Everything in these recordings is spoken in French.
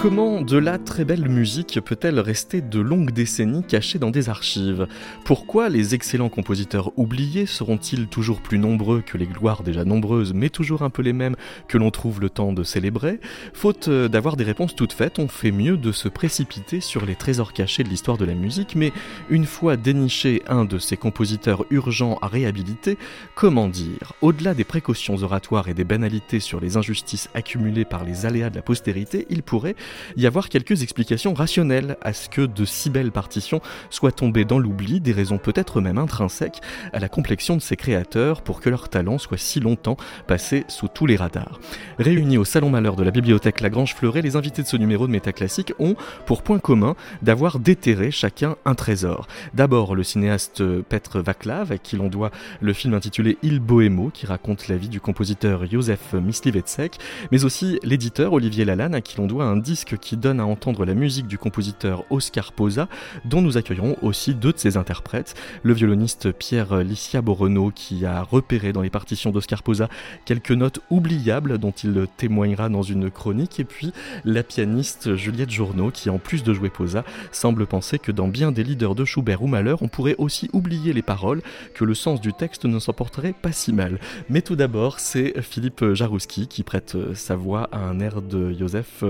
Comment de la très belle musique peut-elle rester de longues décennies cachée dans des archives? Pourquoi les excellents compositeurs oubliés seront-ils toujours plus nombreux que les gloires déjà nombreuses, mais toujours un peu les mêmes que l'on trouve le temps de célébrer? Faute euh, d'avoir des réponses toutes faites, on fait mieux de se précipiter sur les trésors cachés de l'histoire de la musique, mais une fois déniché un de ces compositeurs urgents à réhabiliter, comment dire? Au-delà des précautions oratoires et des banalités sur les injustices accumulées par les aléas de la postérité, il pourrait y avoir quelques explications rationnelles à ce que de si belles partitions soient tombées dans l'oubli, des raisons peut-être même intrinsèques à la complexion de ces créateurs pour que leur talent soit si longtemps passé sous tous les radars. Réunis au Salon Malheur de la bibliothèque Lagrange Fleuret, les invités de ce numéro de Métaclassique ont pour point commun d'avoir déterré chacun un trésor. D'abord le cinéaste Petr Vaclav, à qui l'on doit le film intitulé Il Bohémo, qui raconte la vie du compositeur Józef Myslivetsek, mais aussi l'éditeur Olivier Lalanne, à qui l'on doit un disque qui donne à entendre la musique du compositeur Oscar Posa, dont nous accueillerons aussi deux de ses interprètes, le violoniste Pierre Licia Boreno, qui a repéré dans les partitions d'Oscar Posa quelques notes oubliables dont il témoignera dans une chronique, et puis la pianiste Juliette Journeau, qui en plus de jouer Posa, semble penser que dans bien des leaders de Schubert ou Mahler, on pourrait aussi oublier les paroles, que le sens du texte ne s'emporterait pas si mal. Mais tout d'abord, c'est Philippe Jarouski qui prête sa voix à un air de Joseph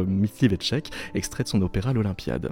Mitslivet extrait de son opéra L'Olympiade.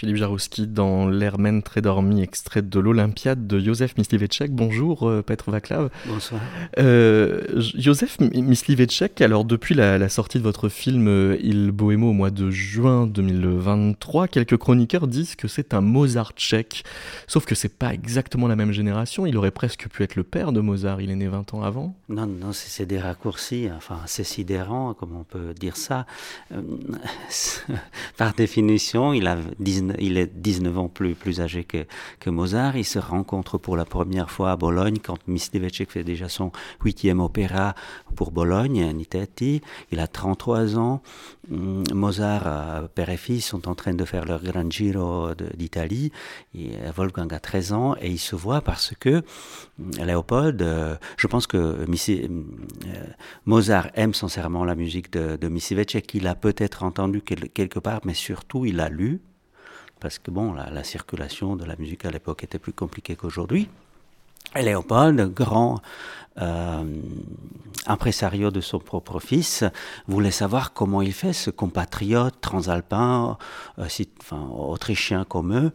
Philippe Jarouski dans L'Hermène très dormi, extrait de l'Olympiade de Joseph Myslivetsek. Bonjour, euh, Petr Vaclav. Bonsoir. Euh, Joseph Myslivetsek, alors depuis la, sortie de votre film euh, Il Bohémo au mois de juin 2023, quelques chroniqueurs disent que c'est un Mozart tchèque. Sauf que c'est pas exactement la même génération. Il aurait presque pu être le père de Mozart. Il est né 20 ans avant. Non, non, c'est des raccourcis. Enfin, c'est sidérant, comme on peut dire ça. Euh, par définition, il a 19 il est 19 ans plus, plus âgé que, que Mozart. Il se rencontre pour la première fois à Bologne quand Myslivetsek fait déjà son huitième opéra pour Bologne, Nitati. Il a 33 ans. Mm, Mozart, euh, père et fils, sont en train de faire leur Grand Giro d'Italie. Wolfgang a 13 ans et il se voit parce que mm, Léopold, euh, je pense que euh, Mozart aime sincèrement la musique de, de. Il a peut-être entendu quelque part, mais surtout il a lu parce que bon, la, circulation de la musique à l'époque était plus compliquée qu'aujourd'hui. Et Léopold, grand euh, impresario de son propre fils, voulait savoir comment il fait, ce compatriote transalpin, euh, autrichien comme eux,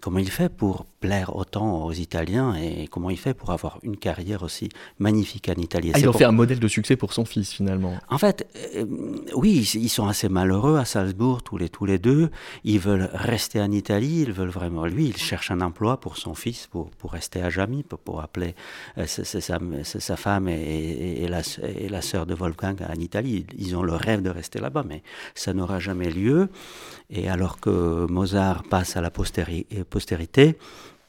comment il fait pour plaire autant aux Italiens et comment il fait pour avoir une carrière aussi magnifique en Italie. Ah, il en fait un modèle de succès pour son fils finalement. En fait, euh, oui, ils sont assez malheureux à Salzbourg tous les, tous les deux. Ils veulent rester en Italie, ils veulent vraiment, lui, il cherche un emploi pour son fils, pour, pour rester à jamais, pour, pour appeler euh, sa, femme et, et, la, et la sœur de Wolfgang en Italie. Ils ont le rêve de rester là-bas, mais ça n'aura jamais lieu. Et alors que Mozart passe à la postérité,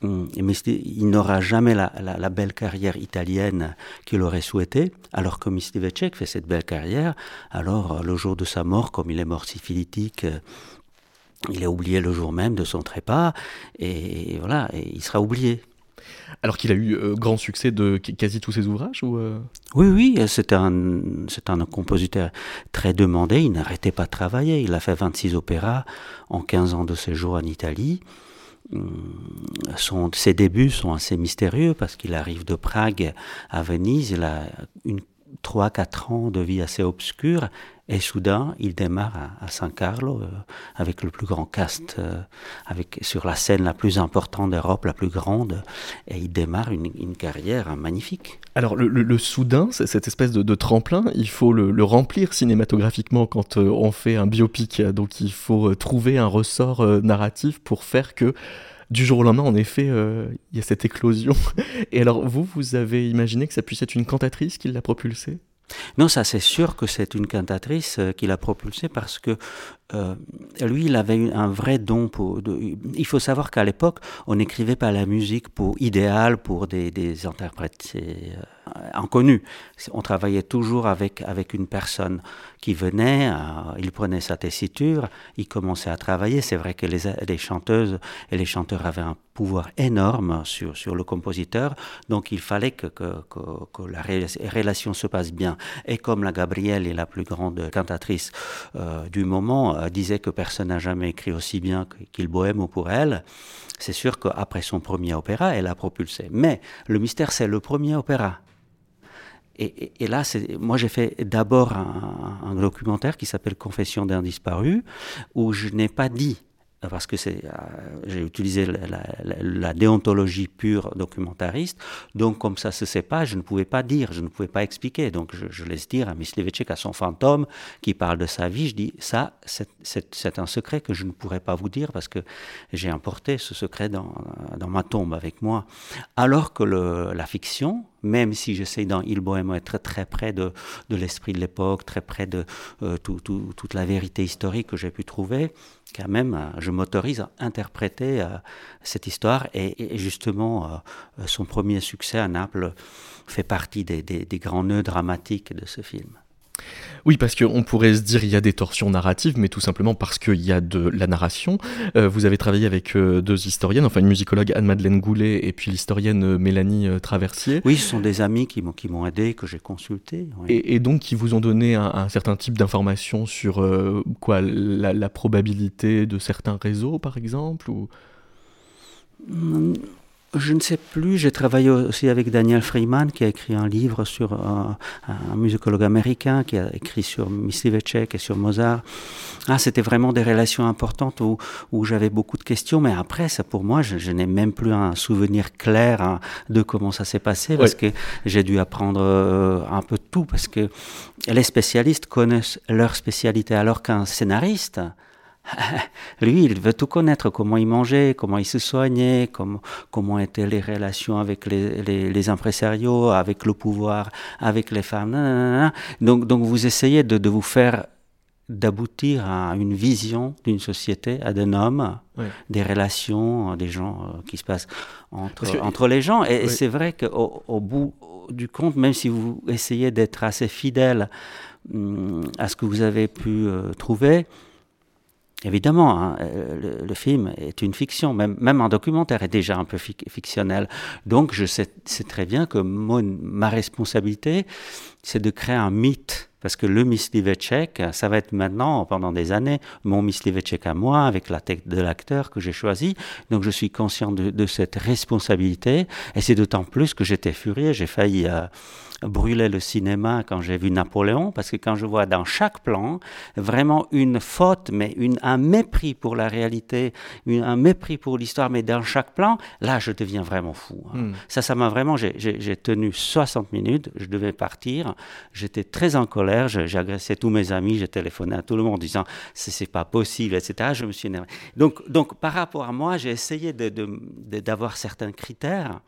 hum, il n'aura jamais la, belle carrière italienne qu'il aurait souhaité, alors que Mislivecek fait cette belle carrière. Alors, le jour de sa mort, comme il est mort syphilitique, il est oublié le jour même de son trépas, et voilà, et il sera oublié. Alors qu'il a eu euh, grand succès de quasi tous ses ouvrages ou euh? Oui, oui, c'est un, c'est un compositeur très demandé, il n'arrêtait pas de travailler, il a fait 26 opéras en 15 ans de séjour en Italie. Hum, son, ses débuts sont assez mystérieux parce qu'il arrive de Prague à Venise, il a 3-4 ans de vie assez obscure et soudain, il démarre à, San Carlo euh, avec le plus grand cast, euh, avec sur la scène la plus importante d'Europe, la plus grande, et il démarre une, carrière magnifique. Alors le, soudain, cette espèce de, tremplin, il faut le, remplir cinématographiquement quand euh, on fait un biopic. Donc il faut trouver un ressort narratif pour faire que du jour au lendemain, en effet, il y a cette éclosion. Et alors, vous, vous avez imaginé que ça puisse être une cantatrice qui l'a propulsé non, ça c'est sûr que c'est une cantatrice euh, qui l'a propulsé parce que euh, lui, il avait un vrai don pour. il faut savoir qu'à l'époque, on n'écrivait pas la musique pour idéal pour des, des interprètes euh, inconnus. On travaillait toujours avec avec une personne qui venait, euh, il prenait sa tessiture, il commençait à travailler. C'est vrai que les, les, chanteuses et les chanteurs avaient un pouvoir énorme sur sur le compositeur, donc il fallait que que, que, la relation se passe bien. Et comme la Gabrielle est la plus grande cantatrice du moment euh, disait que personne n'a jamais écrit aussi bien qu'il Bohème ou pour elle, c'est sûr qu'après son premier opéra, elle a propulsé. Mais le mystère, c'est le premier opéra. Et, là, moi j'ai fait d'abord un, documentaire qui s'appelle Confession d'un disparu, où je n'ai pas dit parce que euh, j'ai utilisé la, déontologie pure documentariste, donc comme ça se sait pas, je ne pouvais pas dire, je ne pouvais pas expliquer, donc je, laisse dire à Mislevechek, à son fantôme, qui parle de sa vie, je dis, ça, c'est, un secret que je ne pourrais pas vous dire, parce que j'ai emporté ce secret dans, ma tombe avec moi. Alors que la fiction, même si j'essaie dans Il Bohème être très près de, de l'esprit de l'époque, très près de euh, toute la vérité historique que j'ai pu trouver, quand même, euh, je m'autorise à interpréter euh, cette histoire et, justement, son premier succès à Naples fait partie des grands nœuds dramatiques de ce film. Oui, parce qu'on pourrait se dire il y a des torsions narratives, mais tout simplement parce qu'il y a de la narration. Euh, vous avez travaillé avec euh, deux historiennes, enfin une musicologue Anne-Madeleine Goulet et puis l'historienne euh, Mélanie Traversier. Oui, ce sont des amis qui m'ont aidé, que j'ai consulté. Et, donc qui vous ont donné un, certain type d'informations sur quoi la, probabilité de certains réseaux, par exemple ou... Je ne sais plus, j'ai travaillé aussi avec Daniel Freeman qui a écrit un livre sur un, musicologue américain qui a écrit sur Mislivecek et sur Mozart. Ah, c'était vraiment des relations importantes où, où j'avais beaucoup de questions, mais après, ça pour moi, je, n'ai même plus un souvenir clair hein, de comment ça s'est passé parce que j'ai dû apprendre euh, un peu tout parce que les spécialistes connaissent leur spécialité alors qu'un scénariste, lui, il veut tout connaître, comment il mangeait, comment il se soignait, comment, comment étaient les relations avec les, les, les impresarios, avec le pouvoir, avec les femmes. Donc, donc vous essayez de, de vous faire d'aboutir à une vision d'une société, à d'un homme, des relations, des gens euh, qui se passent entre, entre les gens. Et, c'est vrai qu'au au bout du compte, même si vous essayez d'être assez fidèle hum, à ce que vous avez pu euh, trouver, Évidemment, hein, euh, le, film est une fiction, même, même un documentaire est déjà un peu fictionnel. Donc je sais, très bien que ma responsabilité, c'est de créer un mythe parce que le Myslivecek, ça va être maintenant, pendant des années, mon Myslivecek à moi, avec la tête de l'acteur que j'ai choisi. Donc je suis conscient de, cette responsabilité. Et c'est d'autant plus que j'étais furieux. J'ai failli euh, brûler le cinéma quand j'ai vu Napoléon, parce que quand je vois dans chaque plan vraiment une faute, mais une, un mépris pour la réalité, un mépris pour l'histoire, mais dans chaque plan, là, je deviens vraiment fou. Hein. Hmm. Ça, ça m'a vraiment. J'ai tenu 60 minutes, je devais partir, j'étais très en colère, j'ai agressé tous mes amis, j'ai téléphoné à tout le monde en disant c'est pas possible, etc. Je me suis énervé. Donc, donc par rapport à moi, j'ai essayé d'avoir certains critères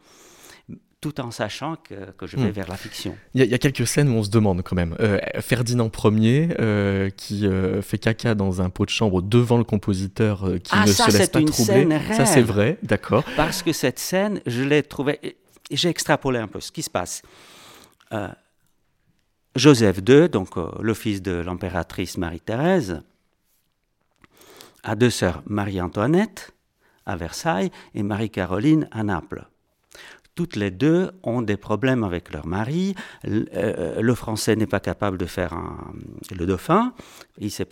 tout en sachant que, je vais hmm. vers la fiction. Il y, a quelques scènes où on se demande quand même. Euh, Ferdinand Ier, euh, qui euh, fait caca dans un pot de chambre devant le compositeur qui ah, ne se laisse pas troubler. Ça, c'est vrai, d'accord. Parce que cette scène, je l'ai trouvée. J'ai extrapolé un peu ce qui se passe. Joseph II, donc le fils de l'impératrice Marie-Thérèse, a deux sœurs, Marie-Antoinette à Versailles et Marie-Caroline à Naples toutes les deux ont des problèmes avec leur mari. Le, euh, français n'est pas capable de faire un, le dauphin, il ne sait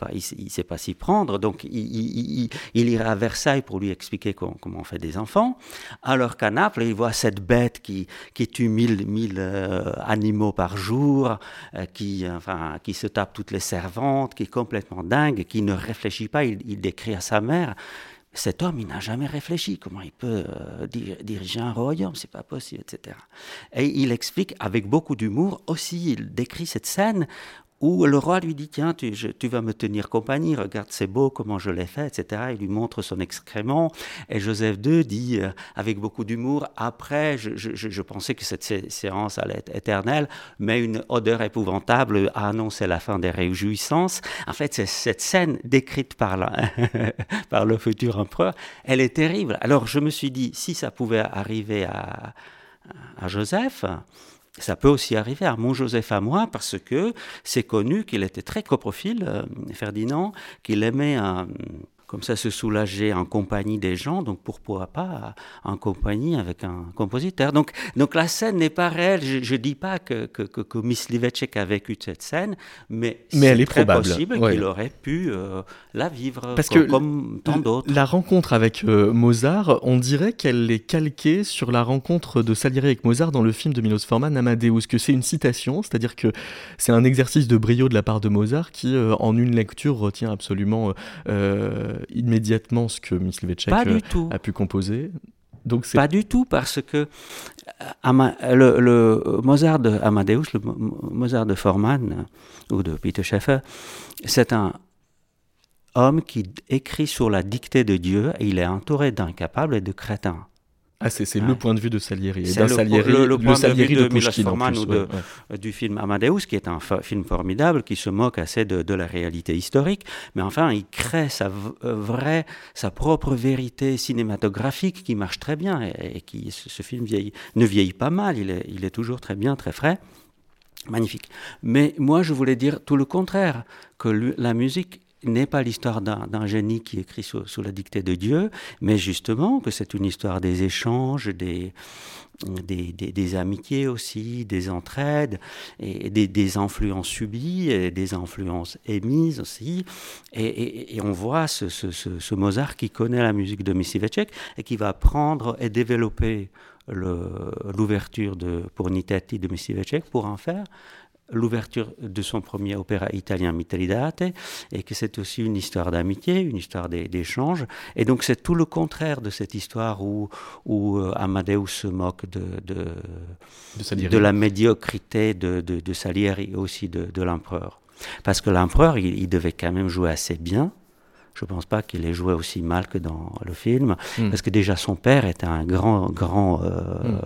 pas, s'y prendre, donc il, ira à Versailles pour lui expliquer comment, on fait des enfants. Alors qu'à Naples, il voit cette bête qui, tue mille, mille euh, animaux par jour, euh, qui, enfin, qui se tape toutes les servantes, qui est complètement dingue, qui ne réfléchit pas. il décrit à sa mère cet homme, il n'a jamais réfléchi. Comment il peut euh, diriger un royaume? C'est pas possible, etc. Et il explique avec beaucoup d'humour aussi. Il décrit cette scène où le roi lui dit Tiens, tu, vas me tenir compagnie, regarde, c'est beau comment je l'ai fait, etc. Il lui montre son excrément. Et Joseph II dit, euh, avec beaucoup d'humour Après, je, pensais que cette séance allait être éternelle, mais une odeur épouvantable a annoncé la fin des réjouissances. En fait, cette scène décrite par, par le futur empereur, elle est terrible. Alors, je me suis dit Si ça pouvait arriver à, à Joseph, ça peut aussi arriver à mon Joseph à moi parce que c'est connu qu'il était très coprophile, euh, Ferdinand, qu'il aimait un comme ça se soulager en compagnie des gens, donc pourquoi pas en compagnie avec un compositeur. Donc, donc la scène n'est pas réelle, je ne dis pas que, que, que, Miss Livecek a vécu cette scène, mais, mais elle est très probable. possible qu'il aurait pu euh, la vivre Parce comme, que comme tant d'autres. La rencontre avec euh, Mozart, on dirait qu'elle est calquée sur la rencontre de Salieri avec Mozart dans le film de Milos Forman, Amadeus, que c'est une citation, c'est-à-dire que c'est un exercice de brio de la part de Mozart qui, euh, en une lecture, retient absolument immédiatement ce que Miss euh, a pu composer. Donc pas du tout, parce que euh, le, Mozart de Amadeus, le Mozart de Forman ou de Peter Schaeffer, c'est un homme qui écrit sur la dictée de Dieu et il est entouré d'incapables et de crétins. Ah, c'est le point de vue de Salieri. C'est le, le, point de vue de, de Forman ou de, du film Amadeus, qui est un film formidable, qui se moque assez de, la réalité historique, mais enfin, il crée sa euh, vraie, sa propre vérité cinématographique qui marche très bien et, qui, ce, film vieillit, ne vieillit pas mal, il est, il est toujours très bien, très frais. Magnifique. Mais moi, je voulais dire tout le contraire, que la musique n'est pas l'histoire d'un génie qui écrit sous, la dictée de Dieu, mais justement que c'est une histoire des échanges, des, amitiés aussi, des entraides, et des, influences subies, et des influences émises aussi. Et, on voit ce, Mozart qui connaît la musique de Missivecek et qui va prendre et développer l'ouverture pour Nitetti de Missivecek pour en faire l'ouverture de son premier opéra italien Mitridate, et que c'est aussi une histoire d'amitié, une histoire d'échange. Et donc c'est tout le contraire de cette histoire où, où euh, Amadeus se moque de, de, de, la médiocrité de, de, Salieri et aussi de, l'empereur. Parce que l'empereur, il, devait quand même jouer assez bien, je ne pense pas qu'il ait joué aussi mal que dans le film, hmm. parce que déjà son père était un grand, grand euh, hmm.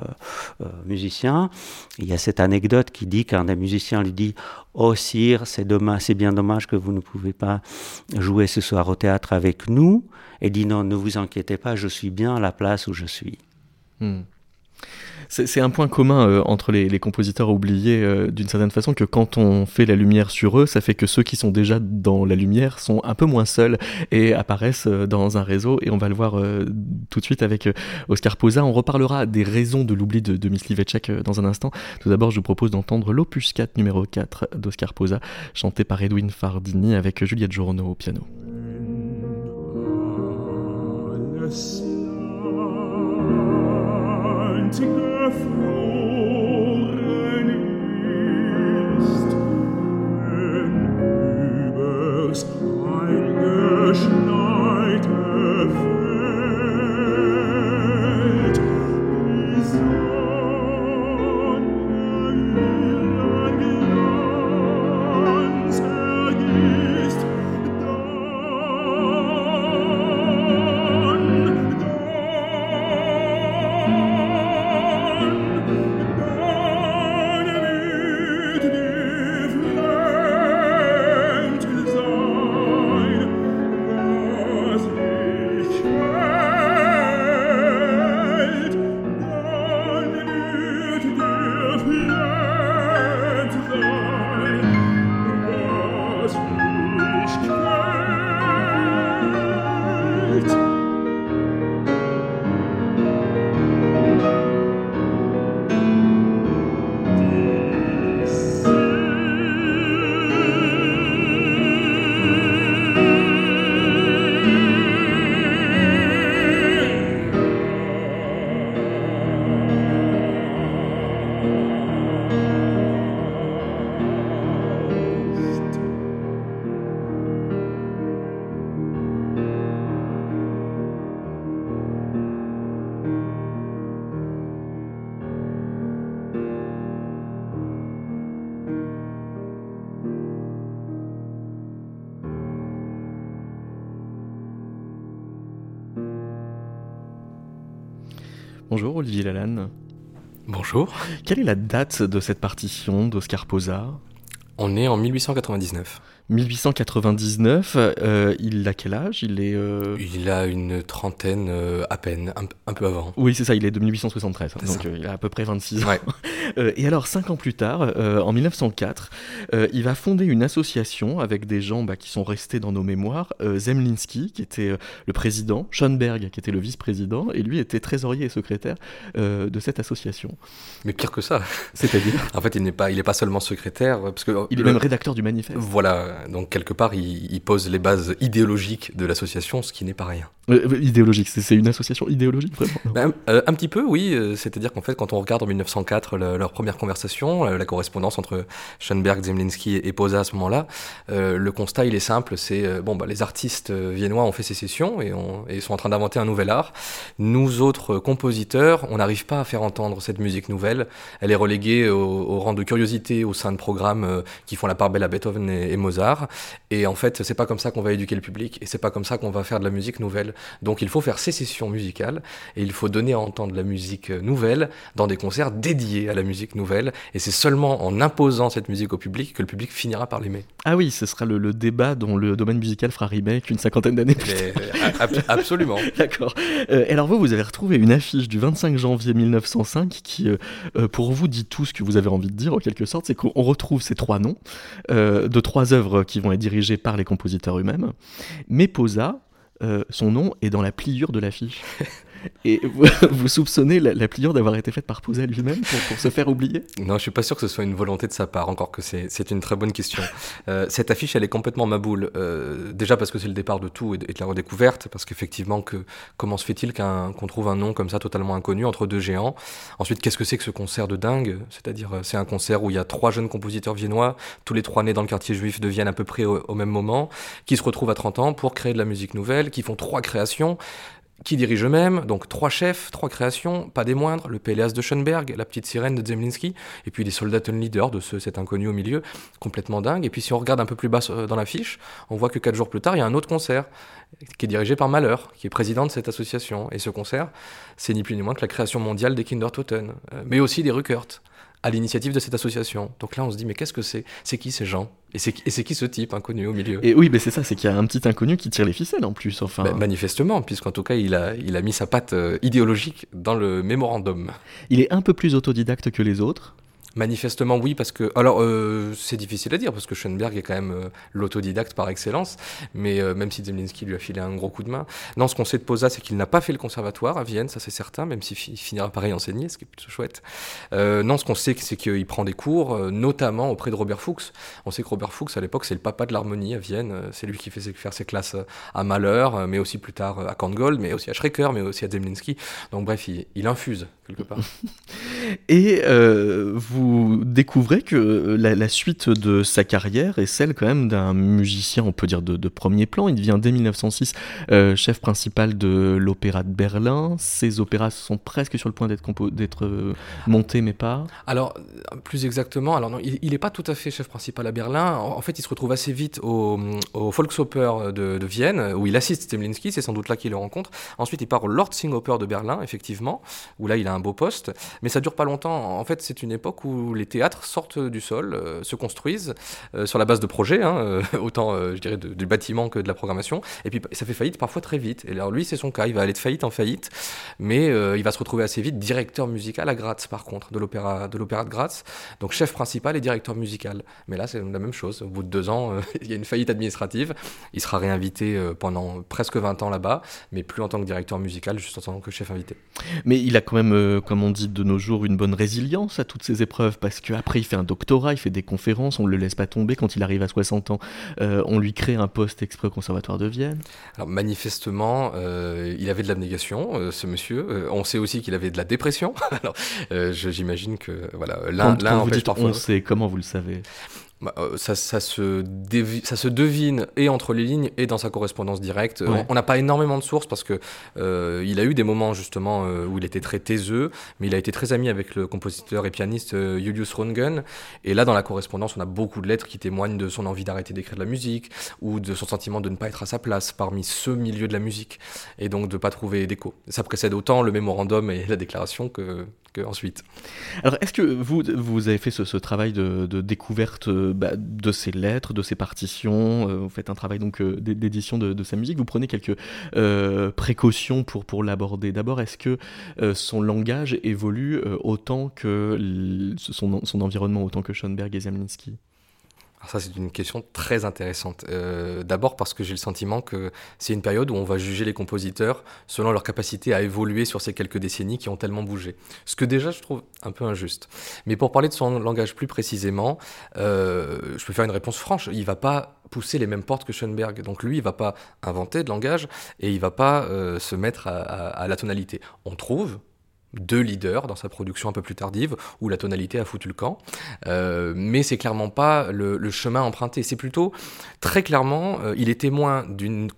euh, musicien. Il y a cette anecdote qui dit qu'un des musiciens lui dit Oh sire, c'est dommage, c'est bien dommage que vous ne pouvez pas jouer ce soir au théâtre avec nous. Et dit Non, ne vous inquiétez pas, je suis bien à la place où je suis. Hmm. C'est un point commun euh, entre les, compositeurs oubliés euh, d'une certaine façon que quand on fait la lumière sur eux, ça fait que ceux qui sont déjà dans la lumière sont un peu moins seuls et apparaissent euh, dans un réseau. Et on va le voir tout de suite avec Oscar Posa. On reparlera des raisons de l'oubli de, de Miss dans un instant. Tout d'abord, je vous propose d'entendre l'opus 4 numéro 4 d'Oscar Posa, chanté par Edwin Fardini avec Juliette Journeau au piano. Ein Geschnau Olivier Lalanne. Bonjour. Quelle est la date de cette partition d'Oscar Posa On est en 1899. 1899, euh, il a quel âge? Il est. Euh, il a une trentaine euh, à peine, un, peu avant. Oui, c'est ça, il est de 1873, hein, donc il a à peu près 26 ans. Et alors, cinq ans plus tard, en 1904, il va fonder une association avec des gens bah, qui sont restés dans nos mémoires. Zemlinski, qui était le président, Schoenberg, qui était le vice-président, et lui était trésorier et secrétaire de cette association. Mais pire que ça. C'est-à-dire En fait, il n'est pas, il est pas seulement secrétaire, parce que il est même rédacteur du manifeste. Voilà donc quelque part, il, pose les bases idéologiques de l'association, ce qui n'est pas rien. Euh, euh, idéologique, c'est une association idéologique vraiment ben, euh, Un petit peu, oui. C'est-à-dire qu'en fait, quand on regarde en 1904 leur première conversation, la correspondance entre Schoenberg, Zemlinsky et Posa à ce moment-là, le constat il est simple, c'est bon bah les artistes viennois ont fait sécession et, et sont en train d'inventer un nouvel art. Nous autres compositeurs, on n'arrive pas à faire entendre cette musique nouvelle. Elle est reléguée au, rang de curiosité au sein de programmes qui font la part belle à Beethoven et Mozart. Et en fait, c'est pas comme ça qu'on va éduquer le public, et c'est pas comme ça qu'on va faire de la musique nouvelle. Donc il faut faire sécession musicale, et il faut donner à entendre la musique nouvelle dans des concerts dédiés à la musique nouvelle. Et c'est seulement en imposant cette musique au public que le public finira par l'aimer. Ah oui, ce sera le, débat dont le domaine musical fera remake une cinquantaine d'années plus tard. absolument. D'accord. Euh, alors vous, vous avez retrouvé une affiche du 25 janvier 1905 qui, euh, euh, pour vous, dit tout ce que vous avez envie de dire, en quelque sorte. C'est qu'on retrouve ces trois noms de trois œuvres qui vont être dirigés par les compositeurs eux-mêmes. Mais Posa, euh, son nom est dans la pliure de l'affiche. Et vous, soupçonnez la, pliure d'avoir été faite par Posa lui-même pour, se faire oublier? Non, je suis pas sûr que ce soit une volonté de sa part, encore que c'est une très bonne question. Euh, cette affiche, elle est complètement maboule. Euh, déjà parce que c'est le départ de tout et de, la redécouverte, parce qu'effectivement, que, comment se fait-il qu'on trouve un nom comme ça totalement inconnu entre deux géants? Ensuite, qu'est-ce que c'est que ce concert de dingue? C'est-à-dire, euh, c'est un concert où il y a trois jeunes compositeurs viennois, tous les trois nés dans le quartier juif de Vienne à peu près au, au même moment, qui se retrouvent à 30 ans pour créer de la musique nouvelle, qui font trois créations qui dirige eux-mêmes, donc trois chefs, trois créations, pas des moindres, le Péléas de Schoenberg, la petite sirène de Zemlinsky, et puis les soldats leader de ce, cet inconnu au milieu, complètement dingue. Et puis si on regarde un peu plus bas euh, dans l'affiche, on voit que quatre jours plus tard, il y a un autre concert qui est dirigé par Malheur, qui est président de cette association. Et ce concert, c'est ni plus ni moins que la création mondiale des Kindertoten, euh, mais aussi des Ruckert à l'initiative de cette association. Donc là, on se dit, mais qu'est-ce que c'est? C'est qui ces gens? Et c'est qui ce type inconnu au milieu? Et oui, mais c'est ça, c'est qu'il y a un petit inconnu qui tire les ficelles en plus. Enfin... Ben, manifestement, puisqu'en tout cas, il a, il a mis sa patte euh, idéologique dans le mémorandum. Il est un peu plus autodidacte que les autres Manifestement, oui, parce que. Alors, euh, c'est difficile à dire, parce que Schoenberg est quand même euh, l'autodidacte par excellence, mais euh, même si Zemlinsky lui a filé un gros coup de main. Non, ce qu'on sait de Posa, c'est qu'il n'a pas fait le conservatoire à Vienne, ça c'est certain, même s'il finira par y enseigner, ce qui est plutôt chouette. non, ce qu'on sait, c'est qu'il prend des cours, notamment auprès de Robert Fuchs. On sait que Robert Fuchs, à l'époque, c'est le papa de l'harmonie à Vienne. C'est lui qui fait faire ses classes à Malheur, mais aussi plus tard à Korngold, mais aussi à Schrecker, mais aussi à Zemlinsky. Donc, bref, il, il infuse quelque part. Et vous découvrez que euh, la, suite de sa carrière est celle quand même d'un musicien, on peut dire de, premier plan. Il devient dès 1906 euh, chef principal de l'Opéra de Berlin. Ses opéras sont presque sur le point d'être euh, montés, mais pas. Alors, plus exactement, alors non, il n'est pas tout à fait chef principal à Berlin. En, fait, il se retrouve assez vite au, au Volksoper de, Vienne, où il assiste Stemlinski, c'est sans doute là qu'il le rencontre. Ensuite, il part au Lordsing-Oper de Berlin, effectivement, où là, il a un beau poste. Mais ça dure pas longtemps. En fait, c'est une époque où les théâtres sortent du sol, euh, se construisent euh, sur la base de projets, hein, euh, autant je dirais du bâtiment que de la programmation, et puis ça fait faillite parfois très vite. Et alors lui, c'est son cas, il va aller de faillite en faillite, mais il va se retrouver assez vite directeur musical à Graz, par contre, de l'opéra de l'opéra de Graz, donc chef principal et directeur musical. Mais là, c'est la même chose. Au bout de deux ans, il y a une faillite administrative. Il sera réinvité pendant presque 20 ans là-bas, mais plus en tant que directeur musical, juste en tant que chef invité. Mais il a quand même, comme on dit de nos jours, une bonne résilience à toutes ces épreuves parce qu'après il fait un doctorat, il fait des conférences, on ne le laisse pas tomber quand il arrive à 60 ans, euh, on lui crée un poste exprès au conservatoire de Vienne. Alors manifestement, euh, il avait de l'abnégation, euh, ce monsieur. on sait aussi qu'il avait de la dépression. Alors j'imagine que voilà, l'un empêche parfois. On sait, comment vous le savez? Bah, euh, ça, ça, se ça se devine et entre les lignes et dans sa correspondance directe. On n'a pas énormément de sources parce que euh, il a eu des moments justement euh, où il était très taiseux, mais il a été très ami avec le compositeur et pianiste Julius Röntgen. Et là, dans la correspondance, on a beaucoup de lettres qui témoignent de son envie d'arrêter d'écrire de la musique ou de son sentiment de ne pas être à sa place parmi ce milieu de la musique et donc de ne pas trouver d'écho. Ça précède autant le mémorandum et la déclaration que, ensuite. Alors, est-ce que vous, vous avez fait ce, travail de, découverte euh, bah, de ses lettres, de ses partitions euh, Vous faites un travail donc euh, d'édition de, sa musique. Vous prenez quelques précautions pour, l'aborder. D'abord, est-ce que son langage évolue autant que son, son environnement, autant que Schoenberg et Zemlinsky ça, c'est une question très intéressante. Euh, d'abord parce que j'ai le sentiment que c'est une période où on va juger les compositeurs selon leur capacité à évoluer sur ces quelques décennies qui ont tellement bougé. Ce que déjà, je trouve un peu injuste. Mais pour parler de son langage plus précisément, euh, je peux faire une réponse franche. Il va pas pousser les mêmes portes que Schoenberg. Donc lui, il va pas inventer de langage et il va pas euh, se mettre à la tonalité. On trouve, deux leaders dans sa production un peu plus tardive, où la tonalité a foutu le camp. Euh, mais c'est clairement pas le, chemin emprunté. C'est plutôt, très clairement, euh, il est témoin d'une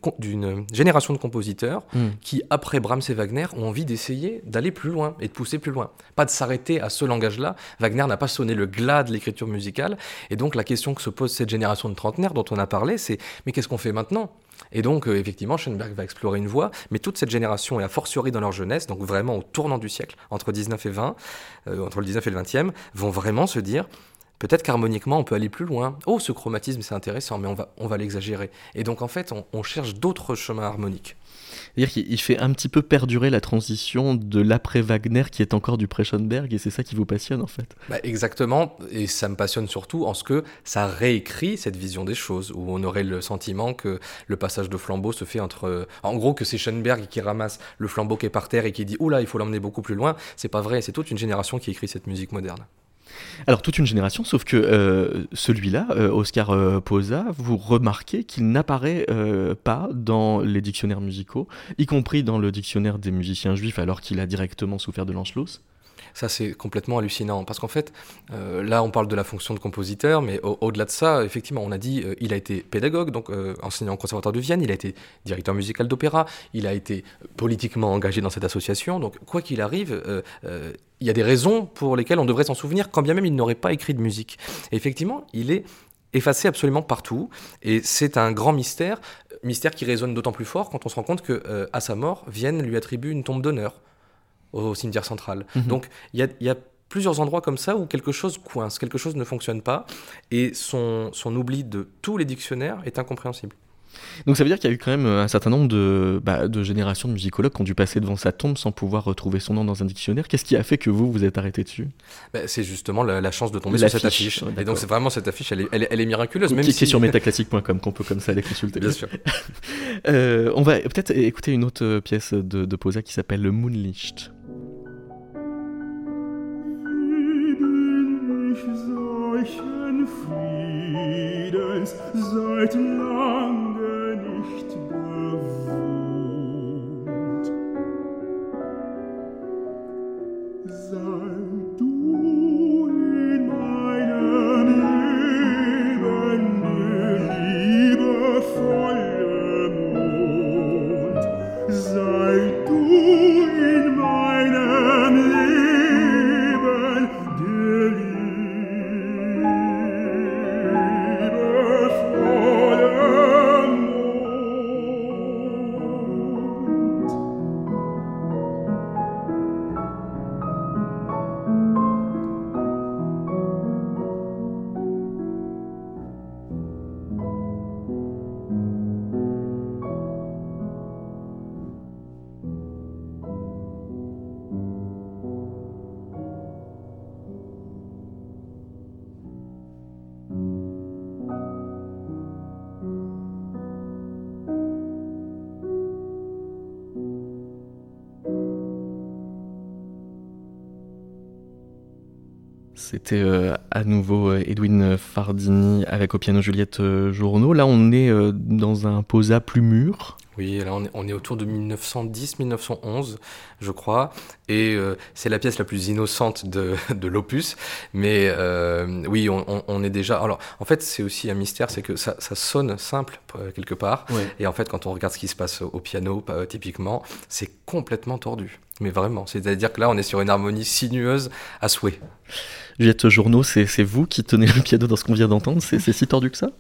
génération de compositeurs hmm. qui, après Brahms et Wagner, ont envie d'essayer d'aller plus loin et de pousser plus loin. Pas de s'arrêter à ce langage-là. Wagner n'a pas sonné le glas de l'écriture musicale. Et donc la question que se pose cette génération de trentenaires dont on a parlé, c'est mais qu'est-ce qu'on fait maintenant? Et donc, euh, effectivement, Schoenberg va explorer une voie, mais toute cette génération, et a fortiori dans leur jeunesse, donc vraiment au tournant du siècle, entre 19 et 20, euh, entre le 19 et le 20e, vont vraiment se dire peut-être qu'harmoniquement, on peut aller plus loin. Oh, ce chromatisme, c'est intéressant, mais on va, on va l'exagérer. Et donc, en fait, on cherche d'autres chemins harmoniques. C'est-à-dire qu'il fait un petit peu perdurer la transition de l'après-Wagner qui est encore du pré-Schoenberg, et c'est ça qui vous passionne en fait. Bah exactement, et ça me passionne surtout en ce que ça réécrit cette vision des choses, où on aurait le sentiment que le passage de flambeau se fait entre... En gros, que c'est Schoenberg qui ramasse le flambeau qui est par terre et qui dit « Oula, il faut l'emmener beaucoup plus loin », c'est pas vrai, c'est toute une génération qui écrit cette musique moderne. Alors toute une génération, sauf que euh, celui-là, euh, Oscar euh, Posa, vous remarquez qu'il n'apparaît pas dans les dictionnaires musicaux, y compris dans le dictionnaire des musiciens juifs, alors qu'il a directement souffert de l'Anschluss. Ça, c'est complètement hallucinant. Parce qu'en fait, là, on parle de la fonction de compositeur, mais au-delà de ça, effectivement, on a dit, il a été pédagogue, donc enseignant au Conservatoire de Vienne, il a été directeur musical d'opéra, il a été politiquement engagé dans cette association. Donc, quoi qu'il arrive, il y a des raisons pour lesquelles on devrait s'en souvenir, quand bien même il n'aurait pas écrit de musique. Et effectivement, il est effacé absolument partout, et c'est un grand mystère, mystère qui résonne d'autant plus fort quand on se rend compte que euh, à sa mort, Vienne lui attribue une tombe d'honneur au, cimetière central. Mhm. Donc il y a, plusieurs endroits comme ça où quelque chose coince, quelque chose ne fonctionne pas, et son, son oubli de tous les dictionnaires est incompréhensible. Donc ça veut dire qu'il y a eu quand même un certain nombre de, bah, de générations de musicologues qui ont dû passer devant sa tombe sans pouvoir retrouver son nom dans un dictionnaire. Qu'est-ce qui a fait que vous vous êtes arrêté dessus? Bah, C'est justement la, chance de tomber sur cette affiche. Et donc c'est vraiment cette affiche, elle est, elle, est miraculeuse. Même qui, si... est sur metaclassique.com qu'on peut comme ça aller consulter. Bien sûr. euh, on va peut-être écouter une autre pièce de, de Posa qui s'appelle Le Moonlicht. Friedens seit lange C'était euh, à nouveau euh, Edwin Fardini avec au piano Juliette euh, Journeau. Là, on est dans un posa plus mûr. Oui, là on est, on est autour de 1910-1911, je crois, et euh, c'est la pièce la plus innocente de, de l'opus, mais euh, oui, on, est déjà... Alors, en fait, c'est aussi un mystère, c'est que ça, ça sonne simple, quelque part, et en fait, quand on regarde ce qui se passe au piano, typiquement, c'est complètement tordu, mais vraiment, c'est-à-dire que là, on est sur une harmonie sinueuse à souhait. Juliette Journeau, c'est c'est vous qui tenez le piano dans ce qu'on vient d'entendre C'est si tordu que ça?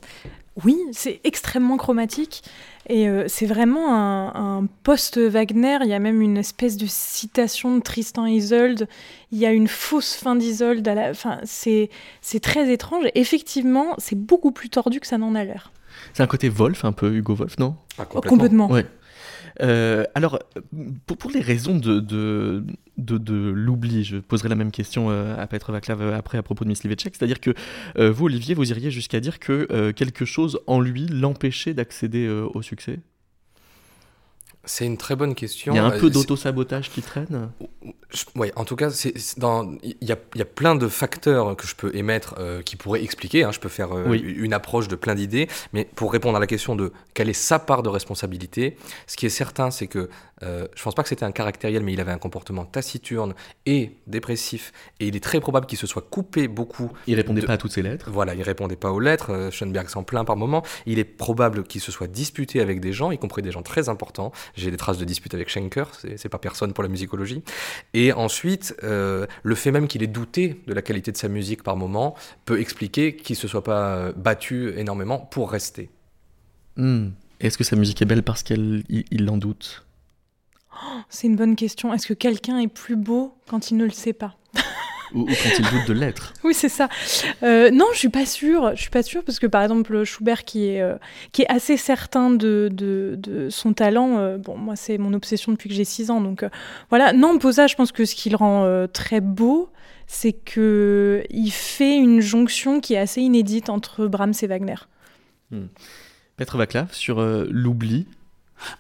Oui, c'est extrêmement chromatique et euh, c'est vraiment un, un post-Wagner. Il y a même une espèce de citation de Tristan Isolde. Il y a une fausse fin d'Isolde. À la... enfin, c'est c'est très étrange. Effectivement, c'est beaucoup plus tordu que ça n'en a l'air. C'est un côté Wolf, un peu Hugo Wolf, non? Ah, Complètement. Ouais. Euh, alors, pour, les raisons de, l'oubli, je poserai la même question euh, à Petr Vaclav euh, après à propos de Miss Livecek, c'est-à-dire que vous, Olivier, vous iriez jusqu'à dire que quelque chose en lui l'empêchait d'accéder au succès? C'est une très bonne question. Il y a un Euh, peu d'auto-sabotage qui traîne Ouais, en tout cas, il y a, il y a plein de facteurs que je peux émettre euh, qui pourraient expliquer. hein, je peux faire euh, Oui. une approche de plein d'idées, mais pour répondre à la question de quelle est sa part de responsabilité, ce qui est certain, c'est que euh, je pense pas que c'était un caractériel, mais il avait un comportement taciturne et dépressif, et il est très probable qu'il se soit coupé beaucoup. Il répondait de- pas à toutes ses lettres. Voilà, il répondait pas aux lettres. euh, Schoenberg s'en plaint par moment. Il est probable qu'il se soit disputé avec des gens, y compris des gens très importants. J'ai des traces de disputes avec Schenker, c'est pas personne pour la musicologie. Et ensuite, euh, le fait même qu'il ait douté de la qualité de sa musique par moment peut expliquer qu'il se soit pas euh, battu énormément pour rester. Hmm. Est-ce que sa musique est belle parce qu'il il en doute? C'est une bonne question. Est-ce que quelqu'un est plus beau quand il ne le sait pas? Ou, ou quand il doute de l'être Oui, c'est ça. Euh, non, je suis pas sûre. Je suis pas sûre parce que par exemple Schubert, qui est euh, qui est assez certain de, de, de son talent. euh, bon, moi, c'est mon obsession depuis que j'ai 6 ans. Donc voilà. Non, Posa, je pense que ce qui le rend très beau, c'est que il fait une jonction qui est assez inédite entre Brahms et Wagner. Petr Vaclav, sur l'oubli,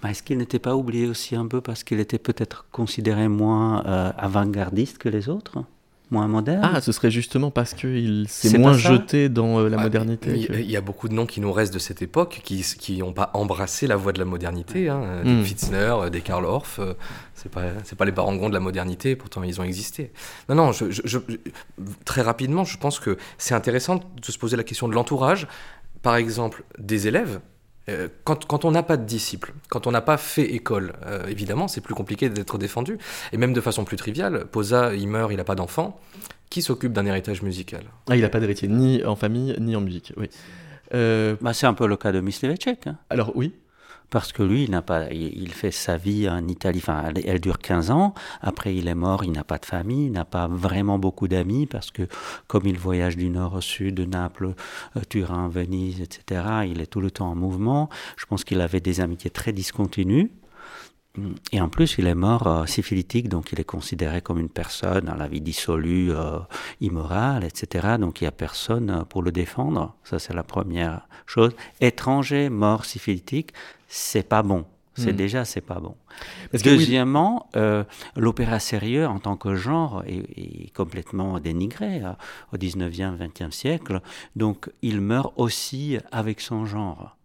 Bah, Est-ce qu'il n'était pas oublié aussi un peu parce qu'il était peut-être considéré moins euh, avant-gardiste que les autres Moins moderne? Ah, ce serait justement parce qu'il s'est moins jeté dans euh, la Ah, modernité. Il que- y a beaucoup de noms qui nous restent de cette époque, qui qui n'ont pas embrassé la voie de la modernité. Hein, euh, Mm. Des Pfitzner, euh, des Karl Orff, euh, c'est pas pas les barangons de la modernité, pourtant ils ont existé. Non, non, je, je- je- très rapidement, je pense que c'est intéressant de se poser la question de l'entourage. Par exemple, des élèves. Euh, Quand, quand on n'a pas de disciples, quand on n'a pas fait école, euh, évidemment, c'est plus compliqué d'être défendu. Et même de façon plus triviale, Posa, il meurt, il n'a pas d'enfant. Qui s'occupe d'un héritage musical? Ah, il n'a pas d'héritier, ni en famille, ni en musique. Oui. Euh, Bah, C'est un peu le cas de Miss Levecek. hein. alors, oui. Parce que lui, il n'a pas, il, fait sa vie en Italie. Enfin, elle, dure 15 ans. Après, il est mort. Il n'a pas de famille. Il n'a pas vraiment beaucoup d'amis parce que, comme il voyage du nord au sud, de Naples, euh, Turin, Venise, etc., il est tout le temps en mouvement. Je pense qu'il avait des amitiés très discontinues. Et en plus, il est mort euh, syphilitique, donc il est considéré comme une personne à la vie dissolue, euh, immorale, etc. Donc il n'y a personne pour le défendre. Ça, c'est la première chose. Étranger, mort syphilitique, c'est pas bon. C'est hmm. déjà, c'est pas bon. Deuxièmement, l'opéra sérieux en tant que genre est, complètement dénigré au 19e, 20e siècle. Donc il meurt aussi avec son genre.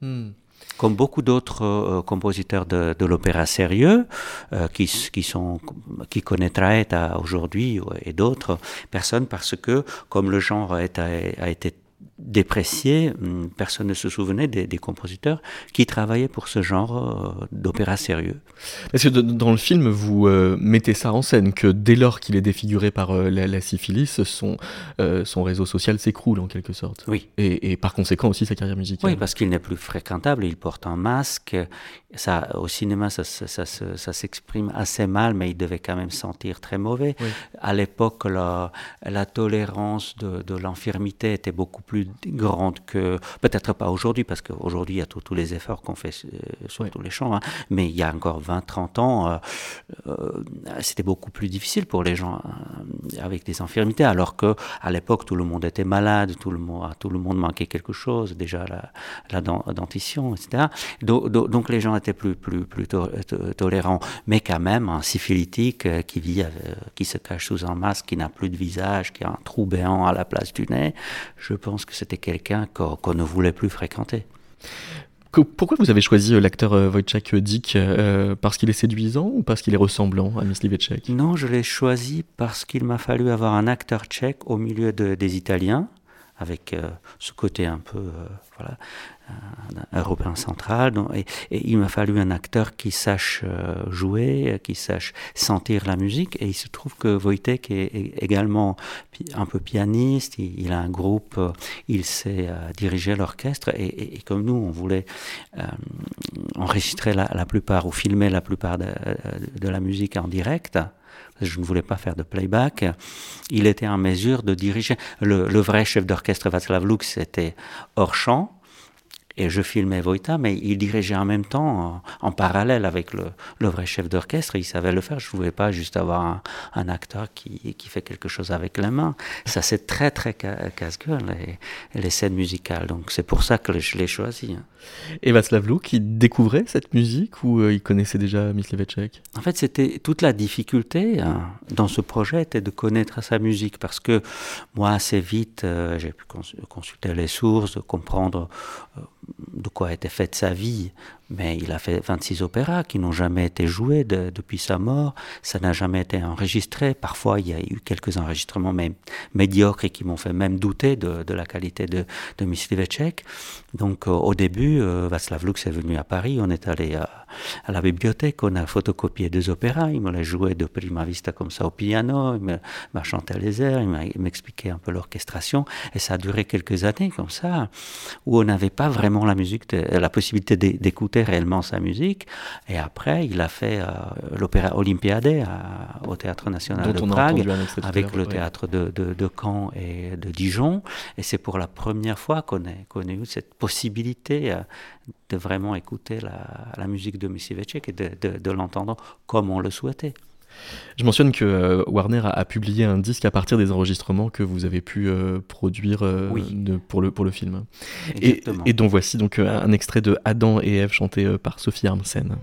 Hmm comme beaucoup d'autres euh, compositeurs de, de l'opéra sérieux, euh, qui, qui, sont, qui connaîtraient aujourd'hui et d'autres personnes, parce que comme le genre a, a été déprécié, hum, personne ne se souvenait des, compositeurs qui travaillaient pour ce genre euh, d'opéra sérieux. Parce que dans le film, vous euh, mettez ça en scène, que dès lors qu'il est défiguré par euh, la, syphilis, son, son réseau social s'écroule en quelque sorte? Oui. Et, par conséquent aussi sa carrière musicale? Oui, parce qu'il n'est plus fréquentable, il porte un masque. Ça, au cinéma, ça, ça, s'exprime assez mal, mais il devait quand même sentir très mauvais. À l'époque, la, la, tolérance de, de l'infirmité était beaucoup plus grande que, peut-être pas aujourd'hui, parce qu'aujourd'hui il y a tous les efforts qu'on fait euh, sur tous les champs, hein. mais il y a encore 20-30 ans, euh, euh, c'était beaucoup plus difficile pour les gens avec des infirmités, alors que à l'époque tout le monde était malade, tout le monde, tout le monde manquait quelque chose, déjà la, la dentition, etc. Donc, les gens étaient plus, plus, plus tolérants, mais quand même un syphilitique qui vit, qui se cache sous un masque, qui n'a plus de visage, qui a un trou béant à la place du nez, je pense que c'était quelqu'un qu'on ne voulait plus fréquenter. Pourquoi vous avez choisi euh, l'acteur euh, Wojciech Dick euh, Parce qu'il est séduisant ou parce qu'il est ressemblant à Myslivecek Non, je l'ai choisi parce qu'il m'a fallu avoir un acteur tchèque au milieu des Italiens, avec ce côté un peu voilà, européen central. et, il m'a fallu un acteur qui sache euh, jouer, qui sache sentir la musique. Et il se trouve que Wojtek est, également un peu pianiste. Il, a un groupe, euh, il sait euh, diriger l'orchestre. Et, comme nous, on voulait enregistrer la, plupart ou filmer la plupart de, la musique en direct je ne voulais pas faire de playback, il était en mesure de diriger. Le, le vrai chef d'orchestre Václav Lux était hors champ, et je filmais Voita, mais il dirigeait en même temps, en, parallèle avec le, le vrai chef d'orchestre. Il savait le faire. Je ne voulais pas juste avoir un, un, acteur qui, qui fait quelque chose avec les mains. Ça, c'est très, très casse-gueule, les, les, scènes musicales. Donc, c'est pour ça que je l'ai choisi. Et Václav Lou, qui découvrait cette musique ou euh, il connaissait déjà Myslivecek En fait, c'était toute la difficulté hein, dans ce projet était de connaître sa musique parce que moi, assez vite, euh, j'ai pu consulter les sources, comprendre euh, de quoi était faite sa vie, mais il a fait 26 opéras qui n'ont jamais été joués depuis sa mort, ça n'a jamais été enregistré, parfois il y a eu quelques enregistrements mais médiocres et qui m'ont fait même douter de, la qualité de, de. Donc euh, au début, euh, Václav Lux est venu à Paris, on est allé à, à la bibliothèque, on a photocopié deux opéras, il me l'a joué de prima vista comme ça au piano, il m'a chanté les airs, il m'expliquait un peu l'orchestration, et ça a duré quelques années comme ça, où on n'avait pas vraiment la musique, la possibilité d'écouter réellement sa musique, et après il a fait euh, l'opéra Olympiade au Théâtre National de Prague, avec le théâtre de, de, Caen et de Dijon, et c'est pour la première fois qu'on a, eu cette possibilité euh, de vraiment écouter la, musique de Missy et de, l'entendre comme on le souhaitait. Je mentionne que euh, Warner a, publié un disque à partir des enregistrements que vous avez pu euh, produire euh, pour, le, pour le film. Et, et, dont voici donc un extrait de Adam et Ève chanté par Sophie Armsen.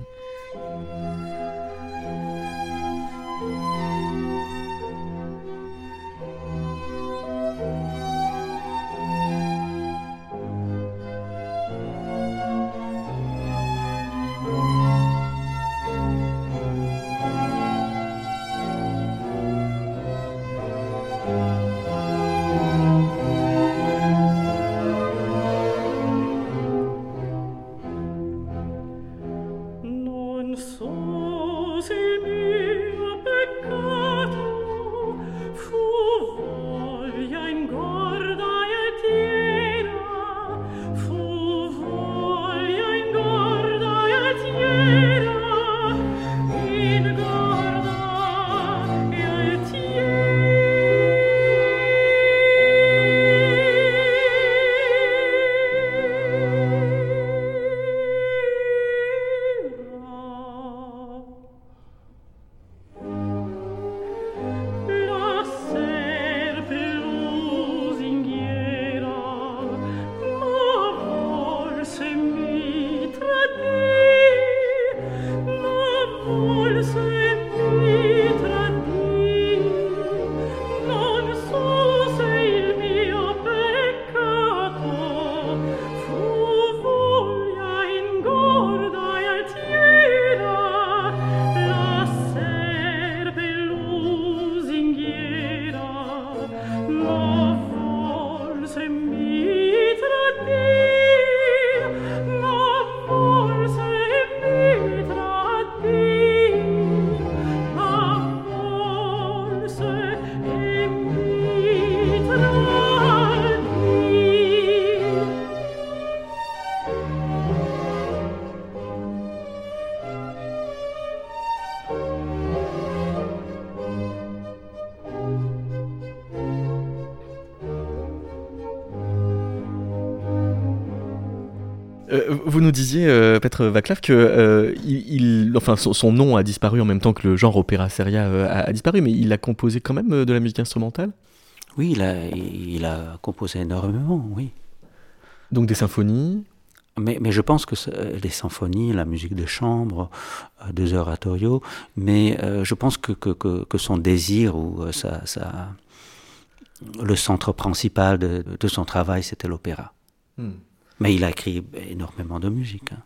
Disiez, euh, Petr Vaclav, que euh, il, enfin, son, nom a disparu en même temps que le genre opéra seria euh, a, a, disparu, mais il a composé quand même de la musique instrumentale? Oui, il a, il a composé énormément, oui. Donc des symphonies? Mais, mais, je pense que les symphonies, la musique de chambre, euh, des oratorios, mais euh, je pense que, que, que, que, son désir ou euh, sa, sa, le centre principal de, de son travail, c'était l'opéra. Hmm. Mais il a écrit énormément de musique. Hein.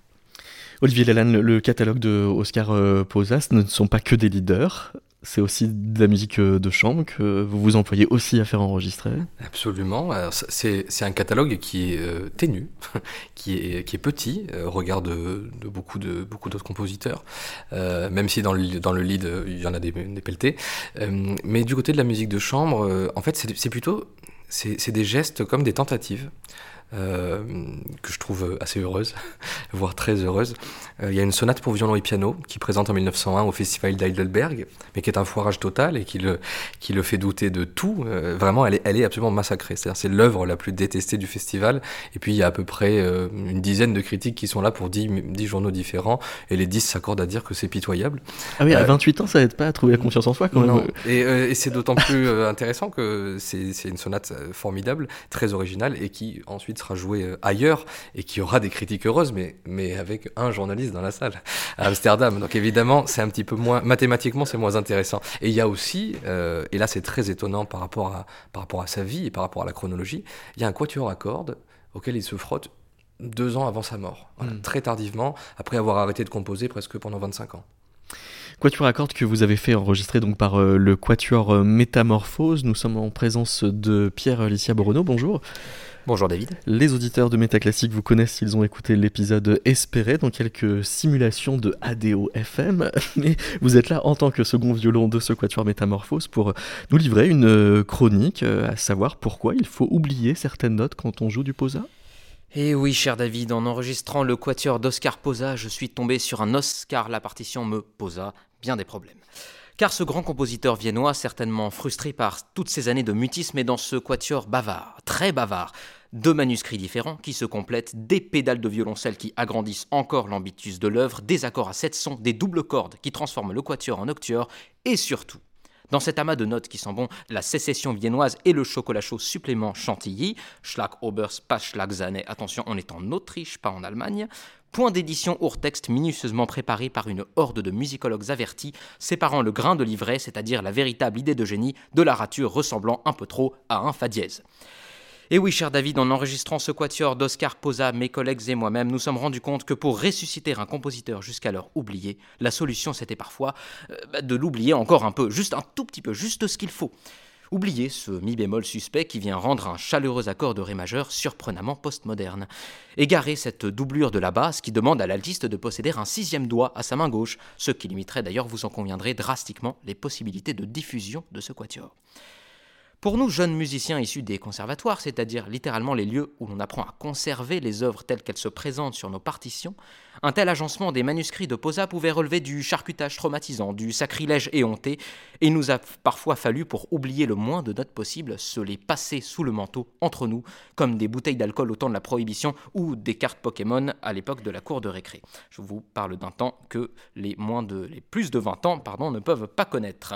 Olivier Lalanne, le, le catalogue de Oscar euh, Posas ne sont pas que des leaders, c'est aussi de la musique euh, de chambre que vous vous employez aussi à faire enregistrer Absolument. C'est un catalogue qui est euh, ténu, qui, est, qui est petit euh, au regard de, de beaucoup d'autres beaucoup compositeurs, euh, même si dans le, dans le lead, il y en a des, des pelletés. Euh, mais du côté de la musique de chambre, en fait, c'est plutôt c'est des gestes comme des tentatives. Euh, que je trouve assez heureuse, voire très heureuse. Euh, il y a une sonate pour violon et piano qui présente en 1901 au Festival d'Heidelberg, mais qui est un foirage total et qui le, qui le fait douter de tout. Euh, vraiment, elle est, elle est absolument massacrée. C'est-à-dire, c'est l'œuvre la plus détestée du festival. Et puis, il y a à peu près une dizaine de critiques qui sont là pour 10, 10 journaux différents, et les 10 s'accordent à dire que c'est pitoyable. Ah oui, à 28 ans, ça n'aide pas à trouver la confiance en soi quand même. Et, et c'est d'autant plus intéressant que c'est une sonate formidable, très originale, et qui ensuite sera joué ailleurs et qui aura des critiques heureuses, mais, mais avec un journaliste dans la salle à Amsterdam. Donc évidemment, c'est un petit peu moins mathématiquement, c'est moins intéressant. Et il y a aussi, euh, et là c'est très étonnant par rapport à par rapport à sa vie et par rapport à la chronologie, il y a un quatuor à cordes auquel il se frotte deux ans avant sa mort, voilà, mmh. très tardivement, après avoir arrêté de composer presque pendant 25 ans. Quatuor à cordes que vous avez fait enregistrer donc par euh, le Quatuor euh, Métamorphose. Nous sommes en présence de Pierre Licia Borono. Bonjour. Bonjour David. Les auditeurs de Métaclassique vous connaissent s'ils ont écouté l'épisode Espéré dans quelques simulations de ADO FM, mais vous êtes là en tant que second violon de ce quatuor Métamorphose pour nous livrer une chronique, à savoir pourquoi il faut oublier certaines notes quand on joue du posa. Et oui, cher David, en enregistrant le quatuor d'Oscar Posa, je suis tombé sur un os car la partition me posa bien des problèmes. Car ce grand compositeur viennois, certainement frustré par toutes ces années de mutisme, est dans ce quatuor bavard, très bavard, deux manuscrits différents qui se complètent, des pédales de violoncelle qui agrandissent encore l'ambitus de l'œuvre, des accords à sept sons, des doubles cordes qui transforment le quatuor en octuor, et surtout, dans cet amas de notes qui sent bon, la sécession viennoise et le chocolat chaud supplément chantilly, Schlag Obers, pas Schlagzane, attention, on est en Autriche, pas en Allemagne, point d'édition texte minutieusement préparé par une horde de musicologues avertis, séparant le grain de livret, c'est-à-dire la véritable idée de génie, de la rature ressemblant un peu trop à un fa dièse. Et oui, cher David, en enregistrant ce quatuor d'Oscar Posa, mes collègues et moi-même nous sommes rendus compte que pour ressusciter un compositeur jusqu'alors oublié, la solution c'était parfois euh, de l'oublier encore un peu, juste un tout petit peu, juste ce qu'il faut. Oubliez ce mi bémol suspect qui vient rendre un chaleureux accord de ré majeur surprenamment postmoderne. Égarer cette doublure de la basse qui demande à l'altiste de posséder un sixième doigt à sa main gauche, ce qui limiterait d'ailleurs, vous en conviendrez, drastiquement les possibilités de diffusion de ce quatuor. Pour nous, jeunes musiciens issus des conservatoires, c'est-à-dire littéralement les lieux où l'on apprend à conserver les œuvres telles qu'elles se présentent sur nos partitions, un tel agencement des manuscrits de Posa pouvait relever du charcutage traumatisant, du sacrilège éhonté, et il nous a parfois fallu, pour oublier le moins de notes possible, se les passer sous le manteau entre nous, comme des bouteilles d'alcool au temps de la prohibition ou des cartes Pokémon à l'époque de la cour de récré. Je vous parle d'un temps que les plus de 20 ans, ne peuvent pas connaître.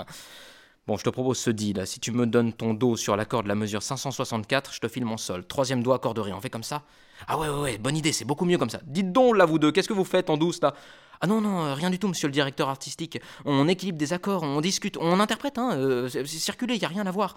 Bon, je te propose ce deal. Si tu me donnes ton dos sur l'accord de la mesure 564, je te file mon sol. Troisième doigt, accord de ré. On fait comme ça Ah ouais, ouais, ouais, bonne idée, c'est beaucoup mieux comme ça. Dites donc, là, vous deux, qu'est-ce que vous faites en douce, là Ah non, non, rien du tout, monsieur le directeur artistique. On équilibre des accords, on discute, on interprète, hein. Euh, circulé, y a rien à voir.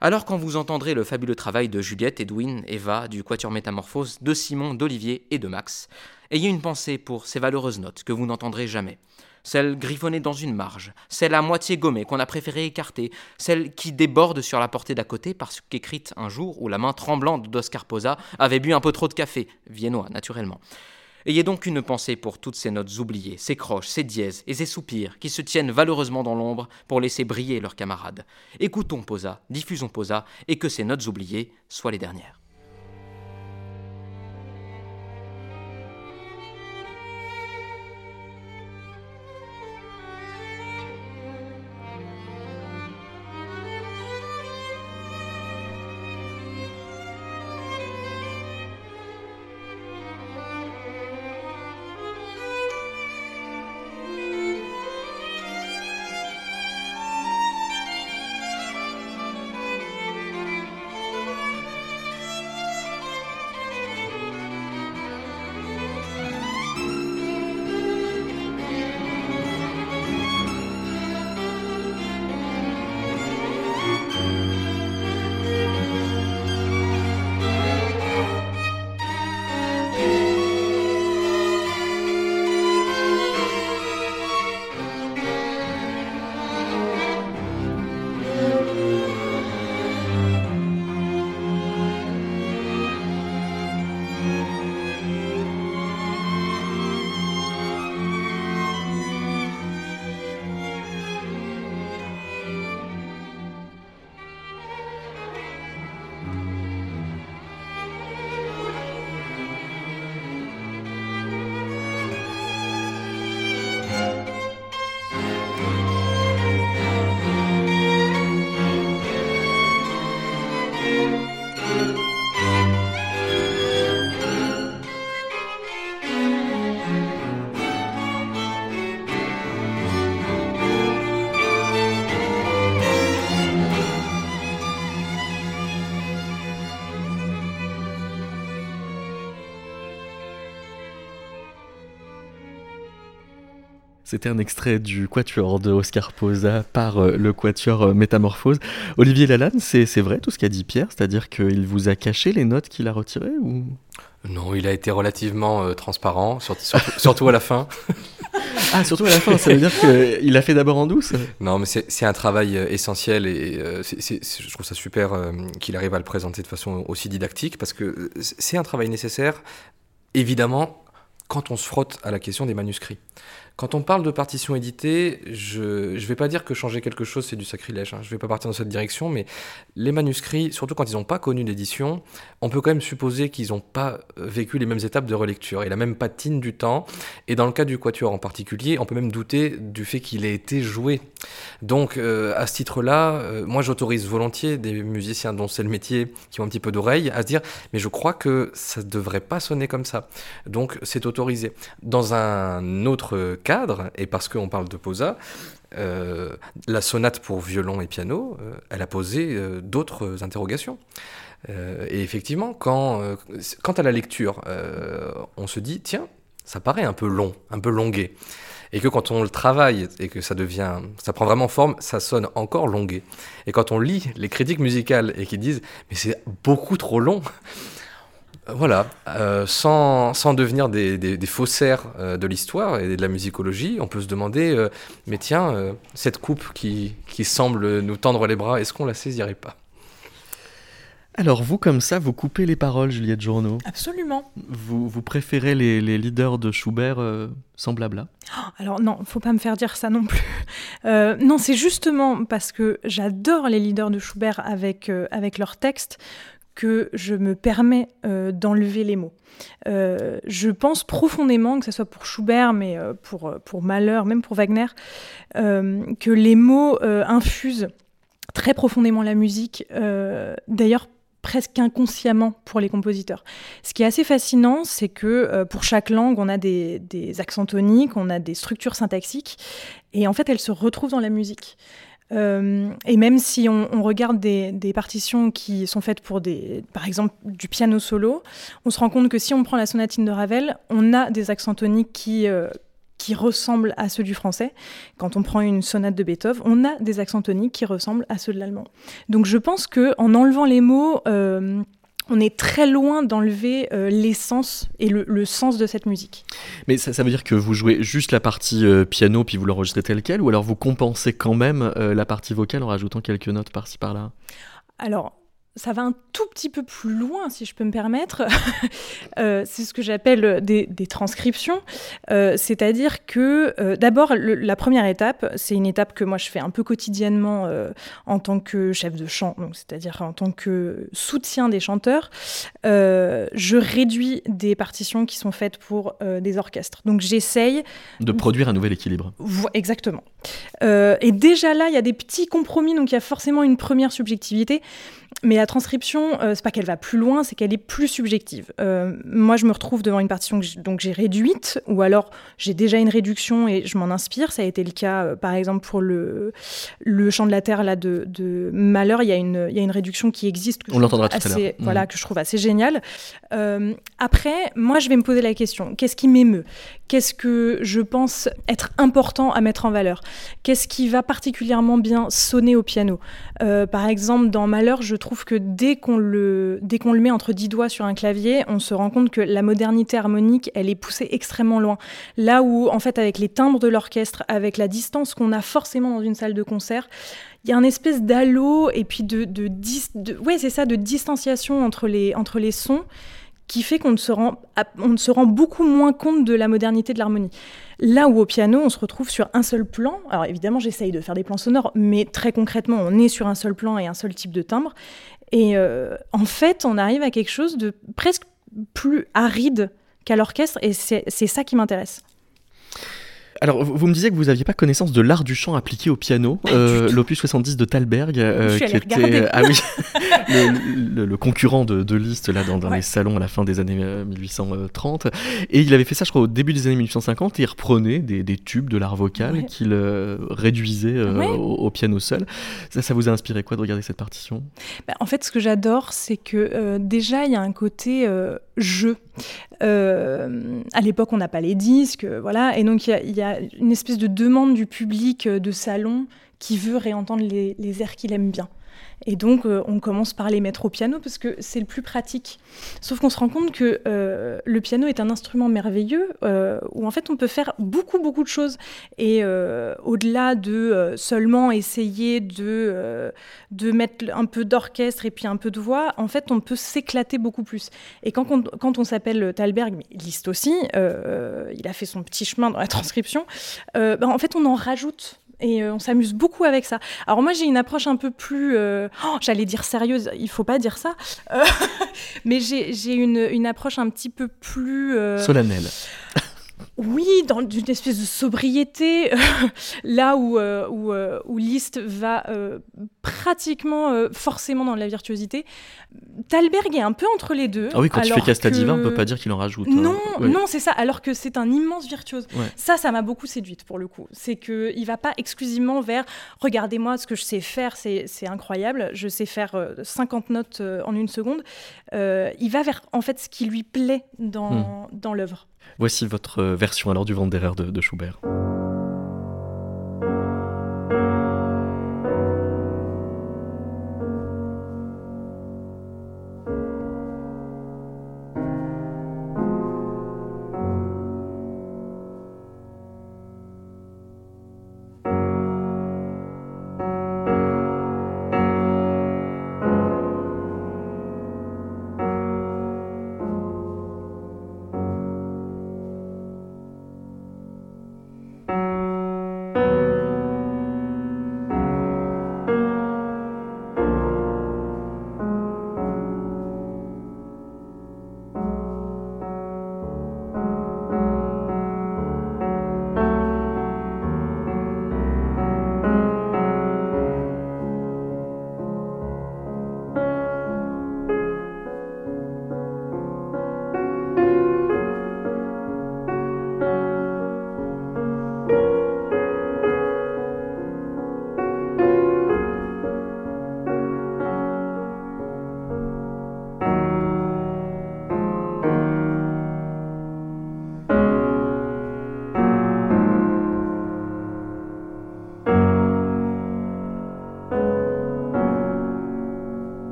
Alors quand vous entendrez le fabuleux travail de Juliette, Edwin, Eva, du Quatuor Métamorphose, de Simon, d'Olivier et de Max, ayez une pensée pour ces valeureuses notes que vous n'entendrez jamais celle griffonnée dans une marge, celle à moitié gommée qu'on a préféré écarter, celle qui déborde sur la portée d'à côté parce qu'écrite un jour où la main tremblante d'Oscar Posa avait bu un peu trop de café, viennois naturellement. Ayez donc une pensée pour toutes ces notes oubliées, ces croches, ces dièses et ces soupirs qui se tiennent valeureusement dans l'ombre pour laisser briller leurs camarades. Écoutons Posa, diffusons Posa, et que ces notes oubliées soient les dernières. C'était un extrait du Quatuor de Oscar Posa par euh, le Quatuor euh, Métamorphose. Olivier Lalanne, c'est vrai tout ce qu'a dit Pierre, c'est-à-dire qu'il vous a caché les notes qu'il a retirées ou? Non, il a été relativement euh, transparent, surtout, surtout, à la fin. ah, surtout à la fin, ça veut dire qu'il a fait d'abord en douce? Non, mais c'est un travail essentiel et je trouve ça super qu'il arrive à le présenter de façon aussi didactique parce que c'est un travail nécessaire, évidemment, quand on se frotte à la question des manuscrits. Quand on parle de partition éditée, je ne vais pas dire que changer quelque chose, c'est du sacrilège. Hein. Je ne vais pas partir dans cette direction, mais les manuscrits, surtout quand ils n'ont pas connu l'édition, on peut quand même supposer qu'ils n'ont pas euh, vécu les mêmes étapes de relecture et la même patine du temps. Et dans le cas du Quatuor en particulier, on peut même douter du fait qu'il ait été joué. Donc, euh, à ce titre-là, euh, moi j'autorise volontiers des musiciens dont c'est le métier, qui ont un petit peu d'oreille, à se dire Mais je crois que ça ne devrait pas sonner comme ça. Donc, c'est autorisé. Dans un autre et parce qu'on parle de Posa, euh, la sonate pour violon et piano, euh, elle a posé euh, d'autres interrogations. et effectivement, quand, quant à la lecture, on se dit, tiens, ça paraît un peu long, un peu longué. Et que quand on le travaille et que ça devient, ça prend vraiment forme, ça sonne encore longué. Et quand on lit les critiques musicales et qui disent, mais c'est beaucoup trop long, voilà, euh, sans, sans, devenir des, des, faussaires euh, de l'histoire et de la musicologie, on peut se demander, euh, mais tiens, cette coupe qui, qui, semble nous tendre les bras, est-ce qu'on la saisirait pas? Alors vous, comme ça, vous coupez les paroles, Juliette Journeau Absolument. Vous, vous préférez les, les, leaders de Schubert sans blabla Alors non, faut pas me faire dire ça non plus. non, c'est justement parce que j'adore les leaders de Schubert avec, avec leurs textes que je me permets euh, d'enlever les mots. Euh, je pense profondément, que ce soit pour Schubert, mais euh, pour, pour Mahler, même pour Wagner, que les mots infusent très profondément la musique, d'ailleurs presque inconsciemment pour les compositeurs. Ce qui est assez fascinant, c'est que pour chaque langue, on a des, des accents toniques, on a des structures syntaxiques, et en fait, elles se retrouvent dans la musique. Euh, et même si on, regarde des, partitions qui sont faites pour des, par exemple, du piano solo, on se rend compte que si on prend la sonatine de Ravel, on a des accents toniques qui, euh, qui ressemblent à ceux du français. Quand on prend une sonate de Beethoven, on a des accents toniques qui ressemblent à ceux de l'allemand. Donc je pense que en enlevant les mots, euh, on est très loin d'enlever euh, l'essence et le, sens de cette musique. Mais ça, veut dire que vous jouez juste la partie euh, piano puis vous l'enregistrez tel quel, ou alors vous compensez quand même euh, la partie vocale en rajoutant quelques notes par-ci par-là? Alors, ça va un tout petit peu plus loin, si je peux me permettre. Euh, c'est ce que j'appelle des, transcriptions. Euh, c'est-à-dire que, euh, d'abord, la première étape, c'est une étape que moi je fais un peu quotidiennement en tant que chef de chant, c'est-à-dire en tant que soutien des chanteurs. je réduis des partitions qui sont faites pour des orchestres. Donc j'essaye. De produire un nouvel équilibre. Exactement. et déjà là, il y a des petits compromis, donc il y a forcément une première subjectivité. Mais la transcription, euh, c'est pas qu'elle va plus loin, c'est qu'elle est plus subjective. Euh, moi, je me retrouve devant une partition que donc j'ai réduite, ou alors j'ai déjà une réduction et je m'en inspire. Ça a été le cas, euh, par exemple, pour le, le chant de la terre là de, de Malheur. Il y, a une, il y a une réduction qui existe. Que On l'entendra tout à l'heure. Voilà, que je trouve assez géniale. après, moi, je vais me poser la question qu'est-ce qui m'émeut? Qu'est-ce que je pense être important à mettre en valeur? Qu'est-ce qui va particulièrement bien sonner au piano? Par exemple, dans Malheur, je trouve que dès qu'on le, dès qu'on le met entre dix doigts sur un clavier, on se rend compte que la modernité harmonique, elle est poussée extrêmement loin. Là où, en fait, avec les timbres de l'orchestre, avec la distance qu'on a forcément dans une salle de concert, il y a un espèce d'halo et puis de, de, ouais, c'est ça, de distanciation entre les, entre les sons qui fait qu'on se rend, on se rend beaucoup moins compte de la modernité de l'harmonie. Là où au piano, on se retrouve sur un seul plan. Alors évidemment, j'essaye de faire des plans sonores, mais très concrètement, on est sur un seul plan et un seul type de timbre. Et euh, en fait, on arrive à quelque chose de presque plus aride qu'à l'orchestre, et c'est ça qui m'intéresse. Alors, vous me disiez que vous n'aviez pas connaissance de l'art du chant appliqué au piano, euh, l'opus 70 de Thalberg, euh, qui était ah oui, le, concurrent de, de Liszt là, dans, les salons à la fin des années 1830. Euh, et il avait fait ça, je crois, au début des années 1850, et il reprenait des, tubes de l'art vocal qu'il réduisait au, piano seul. Ça, ça vous a inspiré quoi de regarder cette partition? Bah, En fait, ce que j'adore, c'est que déjà, il y a un côté jeu à l'époque, on n'a pas les disques, voilà. Et donc, il y, a une espèce de demande du public de salon qui veut réentendre les airs qu'il aime bien. Et donc, euh, on commence par les mettre au piano parce que c'est le plus pratique. Sauf qu'on se rend compte que euh, le piano est un instrument merveilleux euh, où en fait on peut faire beaucoup, beaucoup de choses. Et au-delà de seulement essayer de, mettre un peu d'orchestre et puis un peu de voix, en fait, on peut s'éclater beaucoup plus. Et quand on, quand on s'appelle Thalberg, mais Liszt aussi, il a fait son petit chemin dans la transcription, ben, en fait, on en rajoute et euh, on s'amuse beaucoup avec ça. Alors moi j'ai une approche un peu plus, euh, oh, j'allais dire sérieuse, il faut pas dire ça, euh, mais j'ai une, une, approche un petit peu plus solennelle. Oui, dans une espèce de sobriété, là où, euh, où, euh, où Liszt va euh, pratiquement forcément dans la virtuosité. Thalberg est un peu entre les deux. Ah oui, quand il fait Casta Diva, on peut pas dire qu'il en rajoute. Hein. Non, non, c'est ça. Alors que c'est un immense virtuose. Ça, ça m'a beaucoup séduite pour le coup. C'est que il va pas exclusivement vers regardez-moi ce que je sais faire, c'est incroyable. Je sais faire 50 notes en une seconde. il va vers en fait ce qui lui plaît dans, hmm. dans l'œuvre. Voici votre version alors du Wanderer de, de Schubert.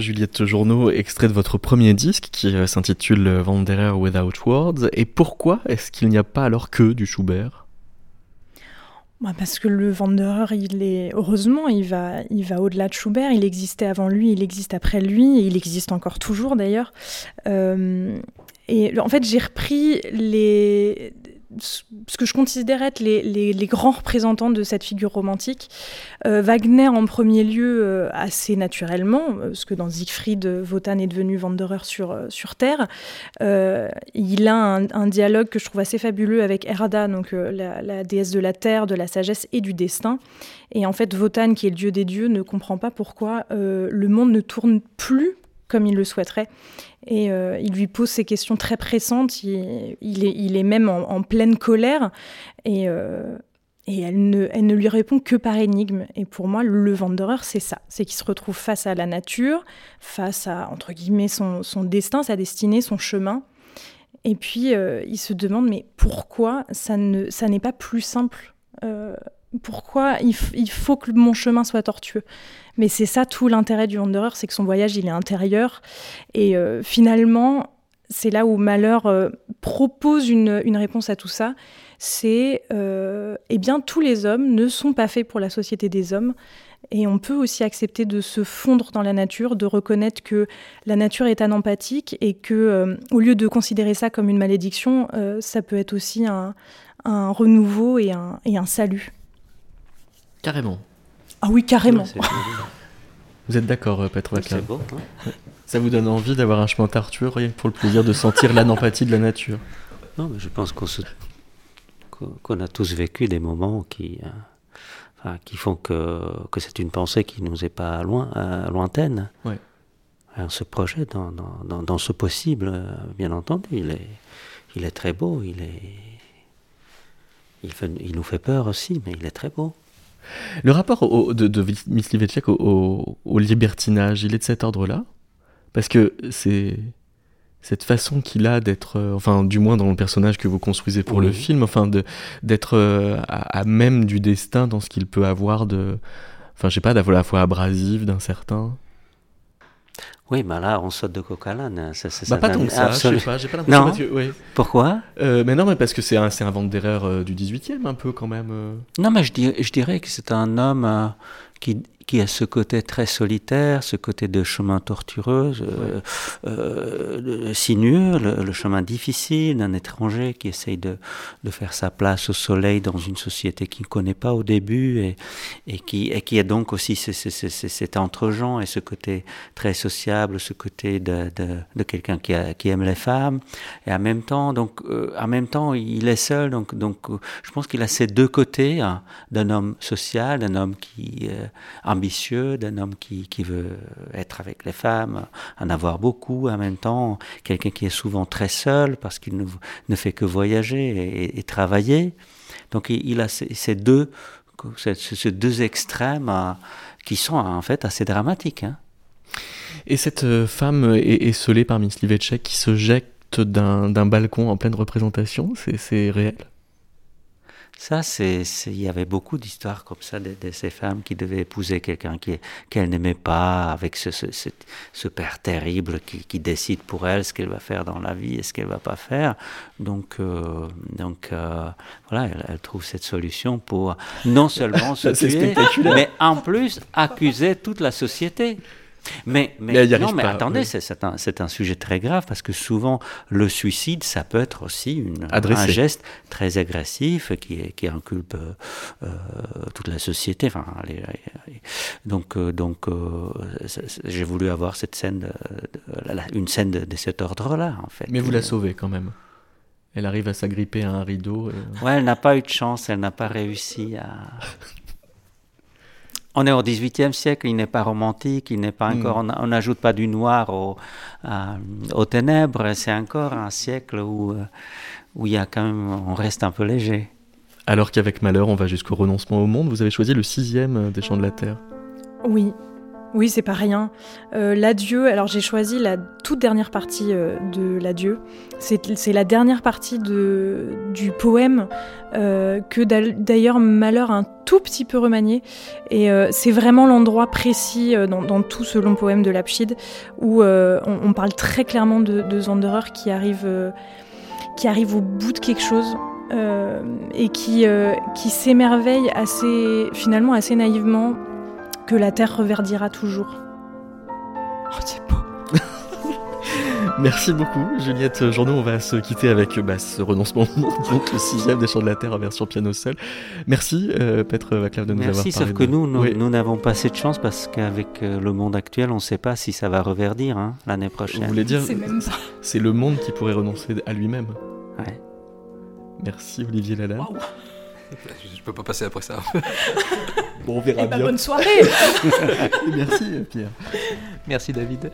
Juliette Journeau, extrait de votre premier disque qui euh, s'intitule Wanderer Without Words. Et pourquoi est-ce qu'il n'y a pas alors que du Schubert? Bah, parce que le Wanderer, il est heureusement, il va, il va au-delà de Schubert. Il existait avant lui, il existe après lui, et il existe encore toujours d'ailleurs. Euh, et en fait, j'ai repris les ce que je considère être les, grands représentants de cette figure romantique. Euh, Wagner en premier lieu euh, assez naturellement, euh, parce que dans Siegfried, Wotan est devenu Wanderer sur, sur Terre. il a un, dialogue que je trouve assez fabuleux avec Erda, donc la, déesse de la terre, de la sagesse et du destin. Et en fait, Wotan, qui est le dieu des dieux, ne comprend pas pourquoi le monde ne tourne plus comme il le souhaiterait. Et euh, il lui pose ces questions très pressantes. Il, est, il est, même en, pleine colère. Et, euh, elle, ne, lui répond que par énigme. Et pour moi, le Wanderer, c'est ça. C'est qu'il se retrouve face à la nature, face à, entre guillemets, son, destin, sa destinée, son chemin. Et puis, euh, il se demande, mais pourquoi ça n'est pas plus simple? Pourquoi il, faut que mon chemin soit tortueux? Mais c'est ça tout l'intérêt du Wanderer, c'est que son voyage, il est intérieur. Et euh, finalement, c'est là où Malheur propose une, réponse à tout ça. C'est, eh bien, tous les hommes ne sont pas faits pour la société des hommes. Et on peut aussi accepter de se fondre dans la nature, de reconnaître que la nature est anempathique et que, euh, au lieu de considérer ça comme une malédiction, euh, ça peut être aussi un, renouveau et un, et un, salut. Carrément. Ah oui, carrément. vous êtes d'accord, euh, Petre C'est beau. Hein. ça vous donne envie d'avoir un chemin Arthur, rien que pour le plaisir de sentir l'anempathie de la nature? Non, mais je pense qu'on a tous vécu des moments qui qui font que, que c'est une pensée qui nous est pas loin, euh, lointaine. On se projette dans, dans, dans, ce possible, euh, bien entendu. Il est, il est très beau, il, est, il, fait, il nous fait peur aussi, mais il est très beau. Le rapport au, de, de Myslivecek au, au, libertinage, il est de cet ordre-là? Parce que c'est cette façon qu'il a d'être, euh, enfin du moins dans le personnage que vous construisez pour le film, enfin de d'être euh, à, même du destin dans ce qu'il peut avoir de, enfin je sais pas, d'avoir la foi abrasive d'un certain. Oui, mais là, on saute de coq à l'âne. Bah, pas tant que ça, je sais pas, j'ai pas l'impression. Non. Pourquoi? Euh, Mais non, mais parce que c'est un, un vent d'erreur du 18e, un peu quand même. Non, mais je, je dirais que c'est un homme qui, qui a ce côté très solitaire, ce côté de chemin tortureux, euh, euh, sinueux, le, chemin difficile d'un étranger qui essaye de, de, faire sa place au soleil dans une société qu'il ne connaît pas au début et, et, qui, et qui a donc aussi cet entre-gens et ce côté très sociable, ce côté de, de, de quelqu'un qui, qui, aime les femmes. Et en même temps, donc, euh, en même temps il est seul, donc, donc je pense qu'il a ces deux côtés hein, d'un homme social, d'un homme qui euh, ambitieux, d'un homme qui, qui, veut être avec les femmes, en avoir beaucoup, en même temps quelqu'un qui est souvent très seul parce qu'il ne, ne, fait que voyager et, travailler. Donc il, a ces, deux, ces, deux extrêmes euh, qui sont en fait assez dramatiques. Hein. Et cette euh, femme esselée par Miss Livecek qui se jette d'un balcon en pleine représentation, c'est réel? Ça, c'est, il y avait beaucoup d'histoires comme ça de, ces femmes qui devaient épouser quelqu'un qu'elles n'aimaient pas, avec ce, ce, ce, père terrible qui, qui, décide pour elle ce qu'elle va faire dans la vie et ce qu'elle va pas faire. Donc, euh, donc euh, voilà, elle, elle, trouve cette solution pour non seulement se tuer, mais en plus accuser toute la société. Mais, mais, non, mais attendez, c'est un, un, sujet très grave parce que souvent le suicide, ça peut être aussi une, un geste très agressif qui, qui inculpe euh, toute la société. Enfin, donc, euh, donc euh, j'ai voulu avoir cette scène, une scène de, cet ordre-là, en fait. Mais vous la sauvez quand même. Elle arrive à s'agripper à un rideau. Ouais, elle n'a pas eu de chance, elle n'a pas réussi à. On est au XVIIIe siècle, il n'est pas romantique, il n'est pas hmm. encore, on n'ajoute pas du noir au, aux ténèbres. C'est encore un siècle où, euh, où il y a quand même, on reste un peu léger. Alors qu'avec Malheur, on va jusqu'au renoncement au monde. Vous avez choisi le sixième euh, des Chants de la Terre. Oui, oui, c'est pas rien. Euh, l'adieu, alors j'ai choisi la toute dernière partie euh, de l'adieu. C'est la dernière partie du poème euh, que d'ailleurs Malheur a un tout petit peu remanié. Et c'est vraiment l'endroit précis dans, tout ce long poème de Lapschid où on, parle très clairement de, de Zanderer qui arrive, qui arrive au bout de quelque chose. et qui, qui s'émerveille assez, finalement assez naïvement que la terre reverdira toujours. Oh, c'est beau. Merci beaucoup, Juliette Journaux. On va se quitter avec bah, ce renoncement donc le sixième des Chants de la Terre en version piano seul. Merci, euh, Petre Vaclav, de nous avoir parlé. Merci, sauf que nous, nous n'avons pas assez de chance parce qu'avec euh, le monde actuel, on ne sait pas si ça va reverdir hein, l'année prochaine. Vous voulez dire, c'est le monde qui pourrait renoncer à lui-même. Ouais. Merci, Olivier Lala. Je peux pas passer après ça. bon, on verra eh ben, bien. bonne soirée Merci, Pierre. Merci, David.